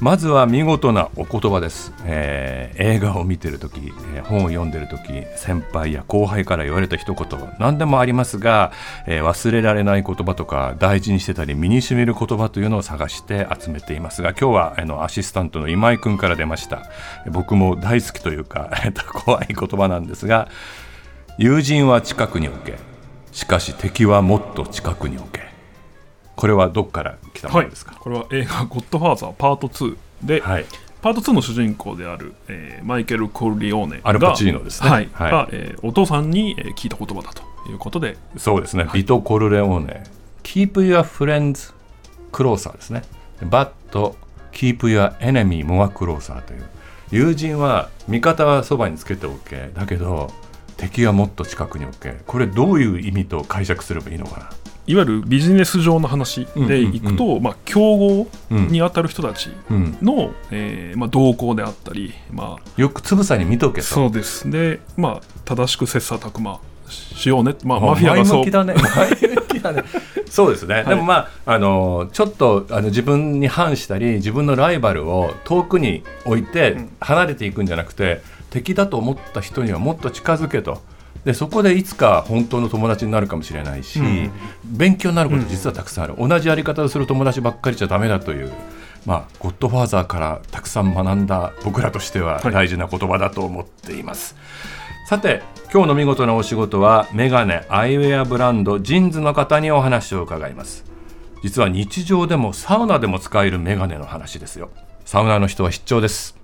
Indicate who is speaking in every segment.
Speaker 1: まずは見事なお言葉です、えー映画を見てる時、えー本を読んでる時先輩や後輩から言われた一言何でもありますが、えー忘れられない言葉とか大事にしてたり身に染みる言葉というのを探して集めていますが今日はあのアシスタントの今井君から出ました。僕も大好きというか 怖い言葉なんですが友人は近くに置けしかし敵はもっと近くに置け。これはどこから来たも
Speaker 2: はい
Speaker 1: のですか、、
Speaker 2: これは映画「ゴッドファーザーパート2で」
Speaker 1: はい。
Speaker 2: パート2の主人公である、えーマイケル・コルリオーネが
Speaker 1: アルパチーノですね。
Speaker 2: はい。
Speaker 1: はい。
Speaker 2: がえーお父さんに、えー聞いた言葉だということで。
Speaker 1: そうですね、ビト・コルレオーネ。Keep your friends closer ですね。But keep your enemy more closer という。友人は味方はそばにつけておけ。だけど敵はもっと近くに置け。これどういう意味と解釈すればいいのかな？い
Speaker 2: わゆるビジネス上の話でいくと、まあ、競合に当たる人たち
Speaker 1: うん。
Speaker 2: の、えーまあ、動向であったり、まあ、
Speaker 1: よくつぶさに見とけと。
Speaker 2: そうです。で、まあ、正しく切磋琢磨しようね、まあ、
Speaker 1: あ
Speaker 2: マフィアがそう。
Speaker 1: 前向きだね。前向きだね。そうですね、でもまああのちょっとあの自分に反したり自分のライバルを遠くに置いて
Speaker 2: ん。
Speaker 1: 離れていくんじゃなくて、敵だと思った人にはもっと近づけとでそこでいつか本当の友達になるかもしれないし、
Speaker 2: うん。
Speaker 1: 勉強になること実はたくさんある、同じやり方をする友達ばっかりじゃダメだという。まあ、ゴッドファーザーからたくさん学んだ僕らとしては
Speaker 2: はい。
Speaker 1: 大事な言葉だと思っています。さて今日の見事なお仕事はメガネアイウェアブランドジンズの方にお話を伺います。実は日常でもサウナでも使えるメガネの話ですよ。サウナーの人は必聴です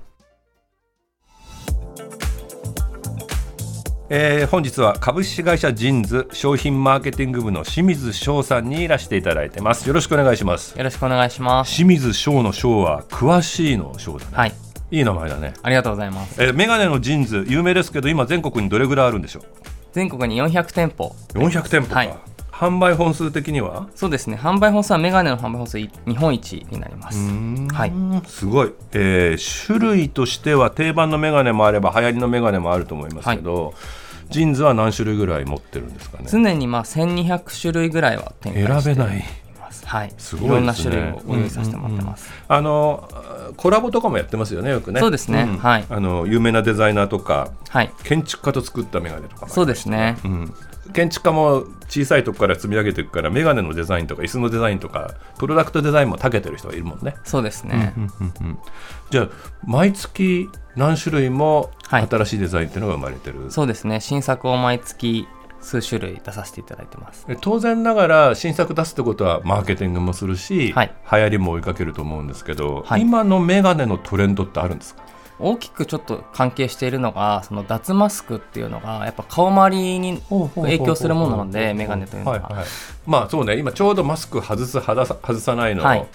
Speaker 1: えー本日は株式会社ジンズ商品マーケティング部の清水翔さんにいらしていただいてます。よろしくお願いします。
Speaker 3: よろしくお願いします。
Speaker 1: 清水翔の翔は詳しいの翔だね、
Speaker 3: はい、
Speaker 1: いい名前だね。
Speaker 3: ありがとうございます。
Speaker 1: えーメガネの JINS 有名ですけど今全国にどれぐらいあるんでしょ
Speaker 3: 全国に400店舗。
Speaker 1: う400店舗か、
Speaker 3: はい
Speaker 1: 販売本数的には？
Speaker 3: そうですね。販売本数はメガネの販売本数い日本一になります。はい。
Speaker 1: すごい、えー種類としては定番のメガネもあれば流行りのメガネもあると思いますけど、 JINS は何種類ぐらい持ってるんですかね？
Speaker 3: 常にまあ1200種類ぐらいは展開して
Speaker 1: 選べない。
Speaker 3: はい。
Speaker 1: すごいですね
Speaker 3: ろんな種類をご用意させてもらってます。
Speaker 1: あのコラボとかもやってますよねよくね
Speaker 3: そうですね
Speaker 1: ん
Speaker 3: はい
Speaker 1: あの有名なデザイナーとか
Speaker 3: はい。
Speaker 1: 建築家と作ったメガネとか
Speaker 3: そうですね。
Speaker 1: うん、建築家も小さいとこから積み上げていくからメガネのデザインとか椅子のデザインとかプロダクトデザインも長けてる人がいるもんね。
Speaker 3: そうですね。
Speaker 1: じゃあ毎月何種類も
Speaker 3: はい。
Speaker 1: 新しいデザインっていうのが生まれてる、
Speaker 3: そうですね。新作を毎月数種類出させていただいてます。
Speaker 1: え当然ながら新作出すってことはマーケティングもするし、
Speaker 3: はい。
Speaker 1: 流行りも追いかけると思うんですけど、
Speaker 3: はい。
Speaker 1: 今のメガネのトレンドってあるんですか？
Speaker 3: 大きくちょっと関係しているのがその脱マスクっていうのがやっぱ顔周りに影響するものなのでメガネというのは、
Speaker 1: はいはい、まあそうね今ちょうどマスク外す外さ外さないの
Speaker 3: はい。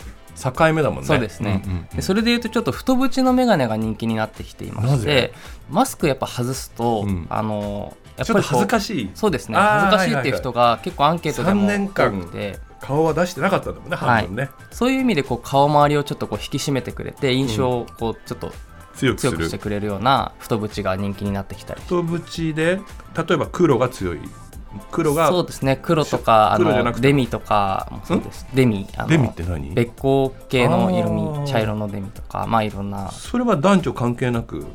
Speaker 1: 境目だもんね。
Speaker 3: そうですね、
Speaker 1: んん
Speaker 3: でそれでいうとちょっと太縁のメガネが人気になってきていましてマスクやっぱ外すと、
Speaker 1: うん。
Speaker 3: あのやっ
Speaker 1: ちょっと
Speaker 3: ぱり
Speaker 1: 恥ずかしい。
Speaker 3: そうですね。恥ずかしいっていう人が結構アンケートでも
Speaker 1: 3年間
Speaker 3: 多くて。
Speaker 1: 顔は出してなかったんだもんね半分ね、
Speaker 3: そういう意味でこう顔周りをちょっとこう引き締めてくれて印象をこうちょっと
Speaker 1: 強く
Speaker 3: 強くしてくれるような太縁が人気になってきたり。
Speaker 1: 太縁で例えば黒が強い。黒が
Speaker 3: そうですね。黒とかあのデミとかもそうです。デミあの
Speaker 1: デミって何？
Speaker 3: べっこう系の色味茶色のデミとかまあいろんな。
Speaker 1: それは男女関係なく？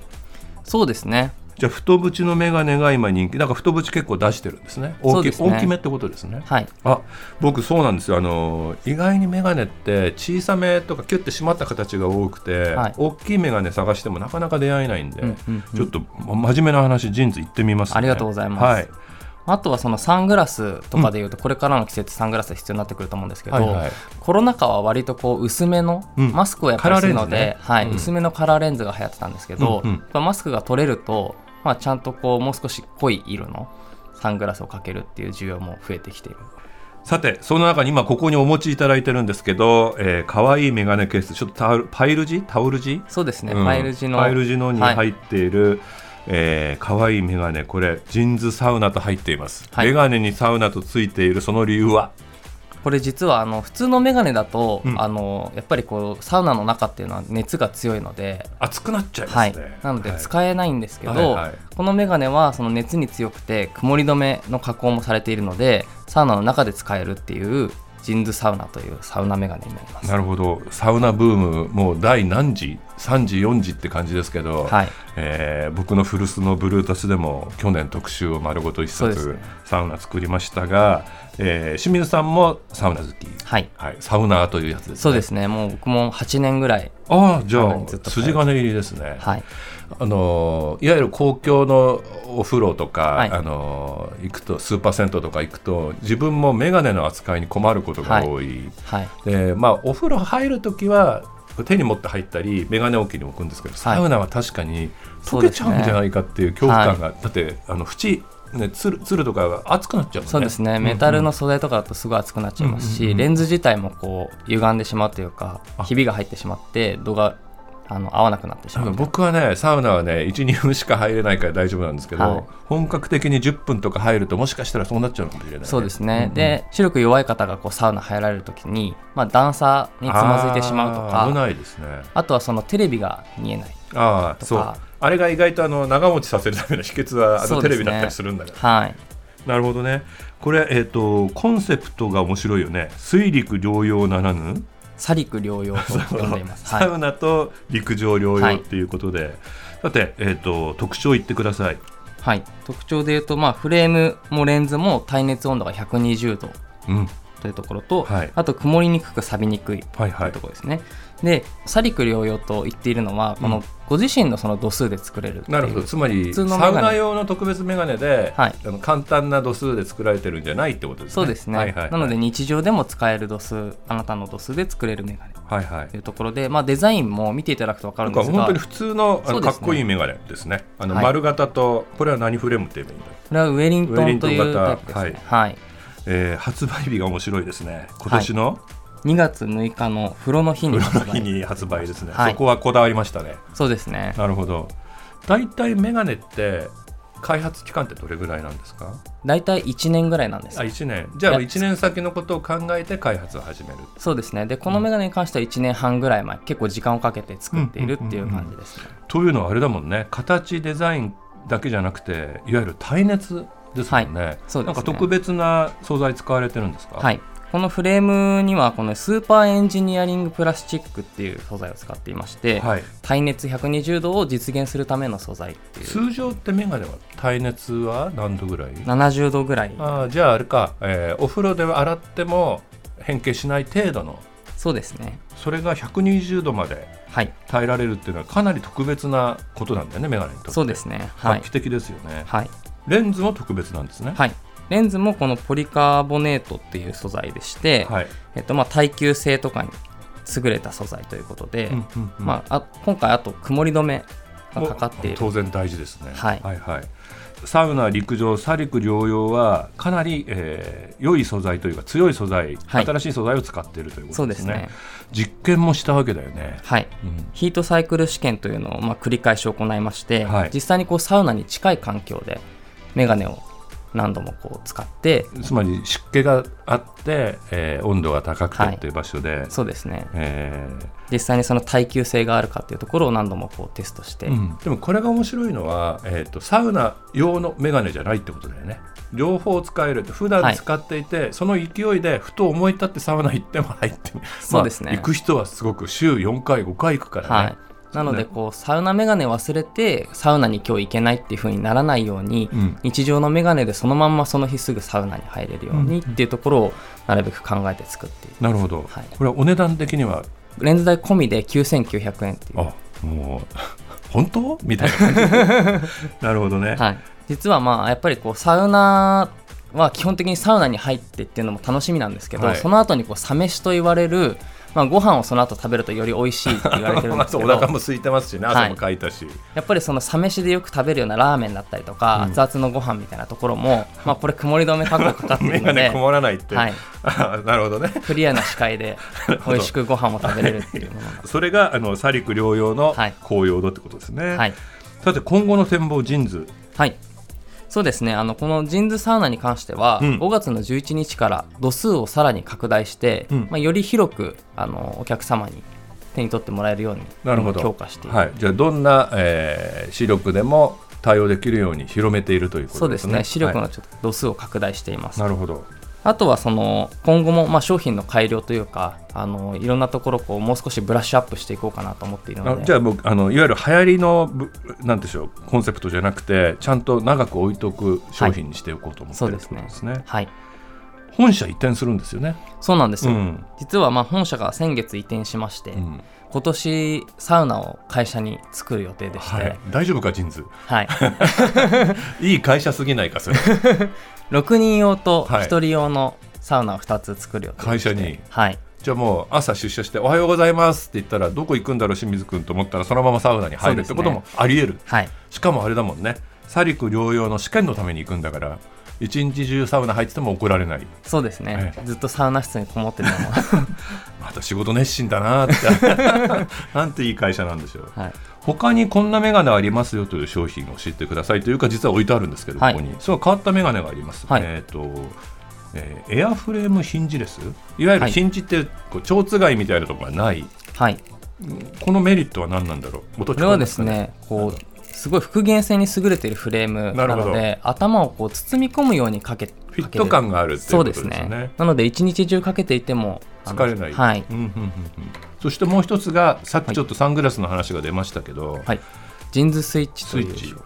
Speaker 3: そうですね
Speaker 1: じゃあ太縁のメガネが今人気。なんか太縁結構出してるんですね。大き
Speaker 3: ね。
Speaker 1: 大きめってことですね。
Speaker 3: はい。
Speaker 1: あ僕そうなんですよ。あの意外にメガネって小さめとかキュッて締まった形が多くて、
Speaker 3: はい。
Speaker 1: 大きいメガネ探してもなかなか出会えないんで、
Speaker 3: うんうんうん。
Speaker 1: ちょっとま真面目な話ジーンズ行ってみます、ね、
Speaker 3: ありがとうございます。
Speaker 1: はい。
Speaker 3: あとはそのサングラスとかでいうとこれからの季節サングラス必要になってくると思うんですけど、
Speaker 1: はいはい。
Speaker 3: コロナ禍は割とこう薄めの
Speaker 1: うん
Speaker 3: マスクをやっぱりするので、
Speaker 1: ね。
Speaker 3: はい
Speaker 1: うん
Speaker 3: 薄めのカラーレンズが流行ってたんですけど、
Speaker 1: うんうん。
Speaker 3: マスクが取れると、まあ、ちゃんとこうもう少し濃い色のサングラスをかけるっていう需要も増えてきている。
Speaker 1: さてその中に今ここにお持ちいただいてるんですけど、えー、かわいいメガネケースちょっとタオルパイル地？タオル地？
Speaker 3: そうですね、
Speaker 1: うん。
Speaker 3: パイル地の
Speaker 1: パイル地のに
Speaker 3: はい。
Speaker 1: 入っている、えー、かわいいメガネ。これジンズサウナと入っています、
Speaker 3: はい。
Speaker 1: メガネにサウナとついているその理由は？
Speaker 3: これ実はあの普通のメガネだと、
Speaker 1: うん。
Speaker 3: あのやっぱりこうサウナの中っていうのは熱が強いので、
Speaker 1: 熱くなっちゃいま
Speaker 3: はい。
Speaker 1: すね、
Speaker 3: なので
Speaker 1: はい。
Speaker 3: 使えないんですけど、
Speaker 1: はいはい。
Speaker 3: このメガネはその熱に強くて曇り止めの加工もされているのでサウナの中で使えるっていうジンズサウナというサウナメガネになります。
Speaker 1: なるほど。サウナブームもう第何時？3時4時って感じですけど、
Speaker 3: はい。
Speaker 1: えー僕の古巣のブルータスでも去年特集を丸ごと一冊、
Speaker 3: ね。
Speaker 1: サウナ作りましたが、えー清水さんもサウナ好き、
Speaker 3: はい。
Speaker 1: はい、サウナーというやつですね。
Speaker 3: そうですね。もう僕も8年ぐらい
Speaker 1: ああじゃあ筋金入りですね、
Speaker 3: はい
Speaker 1: あのいわゆる公共のお風呂とか、
Speaker 3: はい。
Speaker 1: あの行くとスーパー銭湯とか行くと自分も眼鏡の扱いに困ることが多い、
Speaker 3: はい。
Speaker 1: でまあお風呂入るときは手に持って入ったり眼鏡置きに置くんですけど、サウナは確かに溶けちゃうんじゃないかっていう恐怖感が、だってあの縁ねつるつるとかが熱くなっちゃうね。
Speaker 3: そうですね、メタルの素材とかだとすごい熱くなっちゃいますし、
Speaker 1: うんうんうん。
Speaker 3: レンズ自体もこう歪んでしまうというか
Speaker 1: あ。
Speaker 3: ひびが入ってしまって度があの合わなくなってしまう
Speaker 1: 僕はねサウナはね12分しか入れないから大丈夫なんですけど、
Speaker 3: はい。
Speaker 1: 本格的に10分とか入るともしかしたらそうなっちゃうかもしれない、ね、
Speaker 3: そうですね、
Speaker 1: んん。
Speaker 3: で視力弱い方がこうサウナ入られる時に、まあ、段差につまずいてしまうと
Speaker 1: あー危
Speaker 3: か
Speaker 1: ないですね。
Speaker 3: あとはそのテレビが見えない
Speaker 1: ああそう。
Speaker 3: とか
Speaker 1: あれが意外とあの長持ちさせるための秘訣はあのテレビだったりするんだから、
Speaker 3: はい。
Speaker 1: なるほどね。これ、えー、とコンセプトが面白いよね。水陸両用ならぬ
Speaker 3: サリク療養 と呼んでいます、
Speaker 1: サ
Speaker 3: はい。
Speaker 1: ウナと陸上両
Speaker 3: はい。
Speaker 1: 用っていうことで、さて、えー、と特徴言ってください。
Speaker 3: はい、特徴でいうと、まあ、フレームもレンズも耐熱温度が120度
Speaker 1: うん。
Speaker 3: というところと、
Speaker 1: はい。
Speaker 3: あと曇りにくく錆びにくい
Speaker 1: はいはい。
Speaker 3: というところですね。で、サリク療養と言っているのは、このご自身のその度数で作れる
Speaker 1: なるほど。つまりサウナ用の特別メガネで、
Speaker 3: はい。
Speaker 1: あの簡単な度数で作られてるんじゃないってことですね。
Speaker 3: そうですね、
Speaker 1: はいはいはい。
Speaker 3: なので日常でも使える度数あなたの度数で作れるメガネ。
Speaker 1: はいはい。
Speaker 3: というところで、まあ、デザインも見ていただくと分か
Speaker 1: な
Speaker 3: るんですが
Speaker 1: 本当に普通のあの、かっこいいメガネですね。あの、
Speaker 3: はい。
Speaker 1: 丸型とこれは何フレームって言えばいいんだ？
Speaker 3: これはウェリントンという
Speaker 1: ウェリントン型。
Speaker 3: タイプですね、はい。
Speaker 1: えー発売日が面白いですね。今年の
Speaker 3: 2月6日の風呂の日に
Speaker 1: 風呂
Speaker 3: 発売
Speaker 1: の日に発売ですね、
Speaker 3: はい。
Speaker 1: そこはこだわりましたね。
Speaker 3: そうですね。
Speaker 1: なるほど。大体メガネって開発期間ってどれぐらいなんですか？
Speaker 3: 大体1年ぐらいなんです
Speaker 1: あ1年。じゃあ
Speaker 3: いや
Speaker 1: 1年先のことを考えて開発を始める。
Speaker 3: そうですね。でこのメガネに関しては1年半ぐらい前結構時間をかけて作っているっていう感じですね、
Speaker 1: というのはあれだもんね。形デザインだけじゃなくていわゆる耐熱ですもんね、
Speaker 3: そうですね。
Speaker 1: なんか特別な素材使われてるんですか？
Speaker 3: はいこのフレームにはこのスーパーエンジニアリングプラスチックっていう素材を使っていまして、
Speaker 1: はい。
Speaker 3: 耐熱120度を実現するための素材っていう。
Speaker 1: 通常ってメガネは耐熱は何度ぐらい
Speaker 3: ？70度ぐらい。
Speaker 1: ああじゃああれか、えーお風呂で洗っても変形しない程度の。
Speaker 3: そうですね。
Speaker 1: それが120度まで
Speaker 3: はい。
Speaker 1: 耐えられるっていうのはかなり特別なことなんだよねメガネにとって。
Speaker 3: そうですね。はい。
Speaker 1: 画期的ですよね、
Speaker 3: はい、
Speaker 1: レンズも特別なんですね。
Speaker 3: はい、レンズもこのポリカーボネートっていう素材でして、
Speaker 1: はい。
Speaker 3: えっとまあ、耐久性とかに優れた素材ということで、
Speaker 1: うんうんうん。
Speaker 3: まあ、あ今回あと曇り止めがかかっている。
Speaker 1: 当然大事ですね、
Speaker 3: はい。
Speaker 1: はいはい。サウナ陸上サリク療養はかなり、えー良い素材というか強い素材、
Speaker 3: はい。
Speaker 1: 新しい素材を使っているということですね。
Speaker 3: ね。
Speaker 1: 実験もしたわけだよね、
Speaker 3: はい。
Speaker 1: うん。
Speaker 3: ヒートサイクル試験というのをまあ繰り返し行いまして、
Speaker 1: はい。
Speaker 3: 実際にこうサウナに近い環境でメガネを何度もこう使って
Speaker 1: つまり湿気があって、えー温度が高くて
Speaker 3: はい
Speaker 1: っていう場所で、
Speaker 3: そうですね。
Speaker 1: え
Speaker 3: 実際にその耐久性があるかっていうところを何度もこうテストして、
Speaker 1: ーうん。でもこれが面白いのは、えー、とサウナ用のメガネじゃないってことだよね。両方使える普段使っていて、その勢いでふと思い立ってサウナ行っても入って
Speaker 3: そうですね。
Speaker 1: まあ行く人はすごく週4回5回行くからね、
Speaker 3: はい、なのでこうサウナメガネ忘れてサウナに今日行けないっていう風にならないように、
Speaker 1: うん。
Speaker 3: 日常のメガネでそのまんまその日すぐサウナに入れるようにっていうところをなるべく考えて作っている
Speaker 1: なるほど、
Speaker 3: はい。
Speaker 1: これはお値段的には？
Speaker 3: レンズ代込みで9900円っていう、
Speaker 1: あもう 本当？みたいな。感じでなるほどね、
Speaker 3: はい、実はまあやっぱりこうサウナは基本的にサウナに入ってっていうのも楽しみなんですけど、
Speaker 1: はい。
Speaker 3: その後にこうサ飯と言われる、まあ、ご飯をその後食べるとより美味しいって 言われてるんですけ
Speaker 1: お
Speaker 3: ど
Speaker 1: 腹も空いてますしね
Speaker 3: はい。
Speaker 1: 汗もかいたし、
Speaker 3: やっぱりそのサ飯でよく食べるようなラーメンだったりとか、
Speaker 1: うん。
Speaker 3: 熱々のご飯みたいなところも、まあ、これ曇り止め覚悟かかって
Speaker 1: メ
Speaker 3: るので、
Speaker 1: ガネ曇らないって、
Speaker 3: はい、
Speaker 1: あ なるほどね。
Speaker 3: クリアな視界で美味しくご飯を食べれるっていうも。の
Speaker 1: それがあのサリク療養の
Speaker 3: はい。
Speaker 1: 高陽度ってことですね、
Speaker 3: はい、
Speaker 1: さて今後の展望ジンズ
Speaker 3: はいそうですね。あのこのジンズサウナに関しては、
Speaker 1: うん。
Speaker 3: 5月の11日から度数をさらに拡大して、
Speaker 1: うん。
Speaker 3: まあ、より広くあのお客様に手に取ってもらえるように
Speaker 1: なるほど。
Speaker 3: 強化して
Speaker 1: はい、じゃあどんな、えー視力でも対応できるように広めているということですね。
Speaker 3: そうですね。視力
Speaker 1: は
Speaker 3: のちょっと度数を拡大しています、
Speaker 1: いなるほど。
Speaker 3: あとはその今後もまあ商品の改良というかあのいろんなところこうもう少しブラッシュアップしていこうかなと思っているので。
Speaker 1: あじゃあもうあのいわゆる流行りのぶなんでしょうコンセプトじゃなくてちゃんと長く置いとく商品にしておこうと思ってるって
Speaker 3: そうですね。
Speaker 1: ことですね。
Speaker 3: はい。
Speaker 1: 本社移転するんですよね。
Speaker 3: そうなんですよ、
Speaker 1: うん。
Speaker 3: 実はまあ本社が先月移転しまして、
Speaker 1: うん
Speaker 3: 今年サウナを会社に作る予定でして、
Speaker 1: はい、大丈夫かジンズ？
Speaker 3: はい、
Speaker 1: いい会社すぎないかそれ。
Speaker 3: 6人用と
Speaker 1: はい。
Speaker 3: 1人用のサウナを2つ作る予定
Speaker 1: 会社に？
Speaker 3: はい。
Speaker 1: じゃあもう朝出社して「おはようございます」って言ったらどこ行くんだろう清水君と思ったらそのままサウナに入るってこともありえる、
Speaker 3: はい。
Speaker 1: しかもあれだもんね。サリク療養の試験のために行くんだから一日中サウナ入ってても怒られない。
Speaker 3: そうですね、
Speaker 1: え
Speaker 3: ずっとサウナ室にこもってるのも、
Speaker 1: また仕事熱心だなって。なんていい会社なんでしょう。
Speaker 3: はい、
Speaker 1: 他にこんなメガネありますよという商品を教えてくださいというか実は置いてあるんですけど、
Speaker 3: はい。
Speaker 1: ここに。そう変わったメガネがあります、
Speaker 3: はい。
Speaker 1: えっ、と、えーエアフレームヒンジレスいわゆる
Speaker 3: はい。
Speaker 1: ヒンジってこう蝶番みたいなところがない。
Speaker 3: はい、
Speaker 1: このメリットは何なんだろう？
Speaker 3: これはですねこうすごい復元性に優れているフレームなので頭をこう包み込むようにかけ
Speaker 1: フィット感があるっていう
Speaker 3: そうで
Speaker 1: ことですすね。
Speaker 3: ねなので一日中かけていても
Speaker 1: 疲れない、
Speaker 3: はい。
Speaker 1: うんうんうんうん。そしてもう一つがさっきちょっとサングラスの話が出ましたけど、
Speaker 3: はい。ジンズスイッチという商品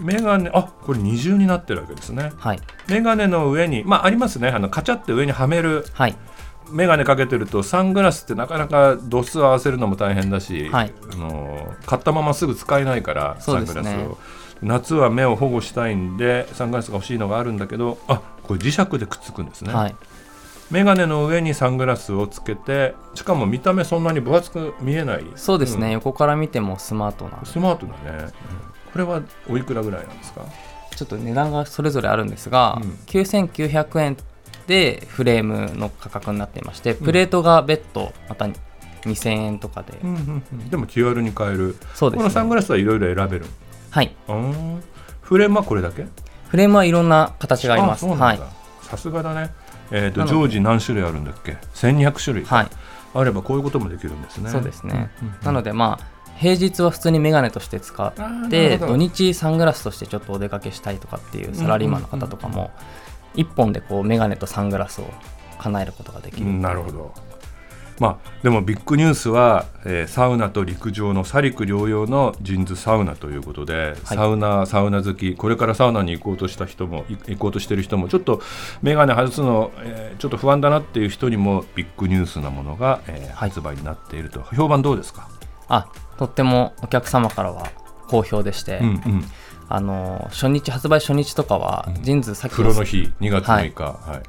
Speaker 1: メガネあこれ二重になってるわけですね。
Speaker 3: はい。
Speaker 1: メガネの上にまあありますね。あのカチャって上にはめる
Speaker 3: はい
Speaker 1: メガネかけてるとサングラスってなかなか度数合わせるのも大変だし、
Speaker 3: はい。
Speaker 1: あの買ったまますぐ使えないからサングラスを。夏は目を保護したいんでサングラスが欲しいのがあるんだけどあこれ磁石でくっつくんですね、
Speaker 3: はい。
Speaker 1: メガネの上にサングラスをつけてしかも見た目そんなに分厚く見えない。
Speaker 3: そうですね、
Speaker 1: ん。
Speaker 3: 横から見てもスマートな
Speaker 1: スマートだね、これはおいくらぐらいなんですか？
Speaker 3: ちょっと値段がそれぞれあるんですが、
Speaker 1: うん。
Speaker 3: 9900円でフレームの価格になっていましてプレートが別途また2000円とかで、
Speaker 1: でも気軽に買える、
Speaker 3: そうですね。
Speaker 1: このサングラスはいろいろ選べる
Speaker 3: はい。
Speaker 1: うんフレームはこれだけ？
Speaker 3: フレームはいろんな形があります。
Speaker 1: さすがだね。えー、と
Speaker 3: なので。
Speaker 1: 常時何種類あるんだっけ？1200種類
Speaker 3: はい。
Speaker 1: あればこういうこともできるんですね。
Speaker 3: そうですね、
Speaker 1: うんうんうん。
Speaker 3: なのでまあ平日は普通にメガネとして使って土日サングラスとしてちょっとお出かけしたいとかっていうサラリーマンの方とかも一本でこうメガネとサングラスを叶えることができる、
Speaker 1: うんなるほど。まあでもビッグニュースは、えーサウナと陸上のサリク療養のジンズサウナということで、サウナサウナ好きこれからサウナに行こうとした人もい行こうとしてる人もちょっとメガネ外すの、えーちょっと不安だなっていう人にもビッグニュースなものが、えー
Speaker 3: はい。
Speaker 1: 発売になっていると。評判どうですか、
Speaker 3: あとってもお客様からは好評でして、
Speaker 1: うんうん、
Speaker 3: あの初日発売初日とかは、ジンズさっき
Speaker 1: 風呂の日2月6日、はい。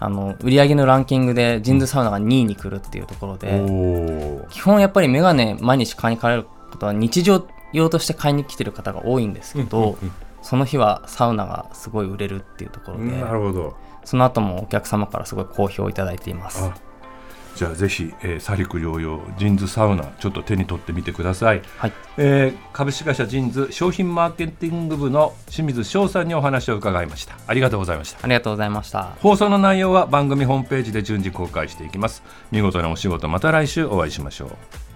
Speaker 3: あの売り上げのランキングでジンズサウナが2位に来るっていうところで、
Speaker 1: おー。
Speaker 3: 基本やっぱりメガネ毎日買いに来られることは日常用として買いに来てる方が多いんですけど、
Speaker 1: うんうんうん。
Speaker 3: その日はサウナがすごい売れるっていうところで、
Speaker 1: なるほど。
Speaker 3: その後もお客様からすごい好評いただいています。
Speaker 1: あじゃあぜひ、えーサリク療養ジンズサウナちょっと手に取ってみてください、
Speaker 3: はい。
Speaker 1: えー株式会社ジンズ商品マーケティング部の清水翔さんにお話を伺いました。ありがとうございました。
Speaker 3: ありがとうございました。
Speaker 1: 放送の内容は番組ホームページで順次公開していきます。見事なお仕事また来週お会いしましょう